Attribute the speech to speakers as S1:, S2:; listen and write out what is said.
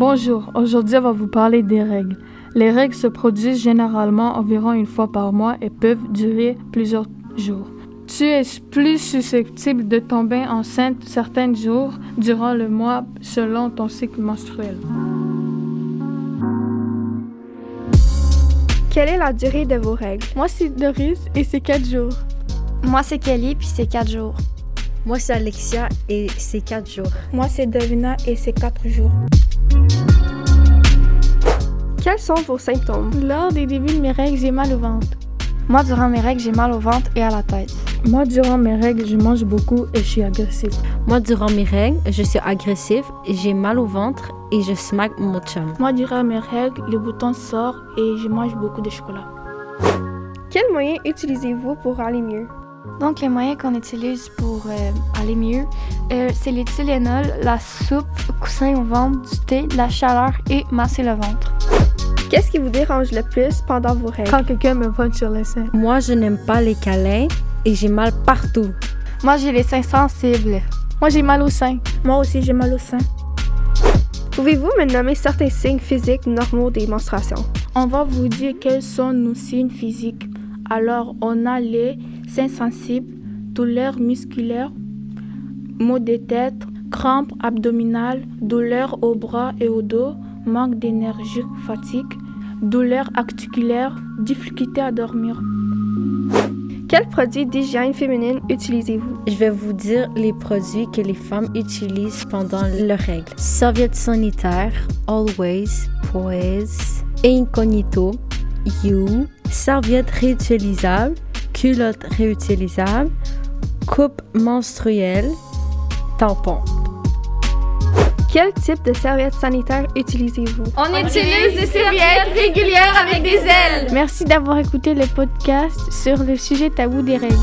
S1: Bonjour, aujourd'hui on va vous parler des règles. Les règles se produisent généralement environ une fois par mois et peuvent durer plusieurs jours. Tu es plus susceptible de tomber enceinte certains jours durant le mois selon ton cycle menstruel.
S2: Quelle est la durée de vos règles?
S3: Moi, c'est Doris et c'est 4 jours.
S4: Moi, c'est Kelly puis c'est 4 jours.
S5: Moi, c'est Alexia et c'est 4 jours.
S6: Moi, c'est Davina et c'est 4 jours.
S2: Quels sont vos symptômes?
S3: Lors des débuts de mes règles, j'ai mal au ventre.
S4: Moi, durant mes règles, j'ai mal au ventre et à la tête.
S1: Moi, durant mes règles, je mange beaucoup et je suis agressif.
S5: Moi, durant mes règles, je suis agressif, j'ai mal au ventre et je smack mon chum.
S6: Moi, durant mes règles, le bouton sort et je mange beaucoup de chocolat.
S2: Quels moyens utilisez-vous pour aller mieux?
S4: Donc, les moyens qu'on utilise pour euh, aller mieux, euh, c'est les Tylenol, la soupe, coussin au ventre, du thé, la chaleur et masser le ventre.
S2: Qu'est-ce qui vous dérange le plus pendant vos règles?
S1: Quand quelqu'un me pointe sur les seins.
S5: Moi, je n'aime pas les câlins et j'ai mal partout.
S4: Moi, j'ai les seins sensibles.
S3: Moi, j'ai mal au sein.
S6: Moi aussi, j'ai mal au sein.
S2: Pouvez-vous me nommer certains signes physiques normaux des menstruations?
S6: On va vous dire quels sont nos signes physiques. Alors, on a les seins sensibles, douleurs musculaires, maux de tête, crampes abdominales, douleurs au bras et au dos, manque d'énergie, fatigue, douleurs articulaires, difficulté à dormir.
S2: Quels produits d'hygiène féminine utilisez-vous?
S5: Je vais vous dire les produits que les femmes utilisent pendant leurs règles. Serviettes sanitaires, Always, Poise, Incognito, You, serviettes réutilisables, culottes réutilisables, coupe menstruelle, tampons.
S2: Quel type de serviettes sanitaires utilisez-vous?
S7: On, utilise des serviettes régulières avec des ailes.
S3: Merci d'avoir écouté le podcast sur le sujet tabou des règles.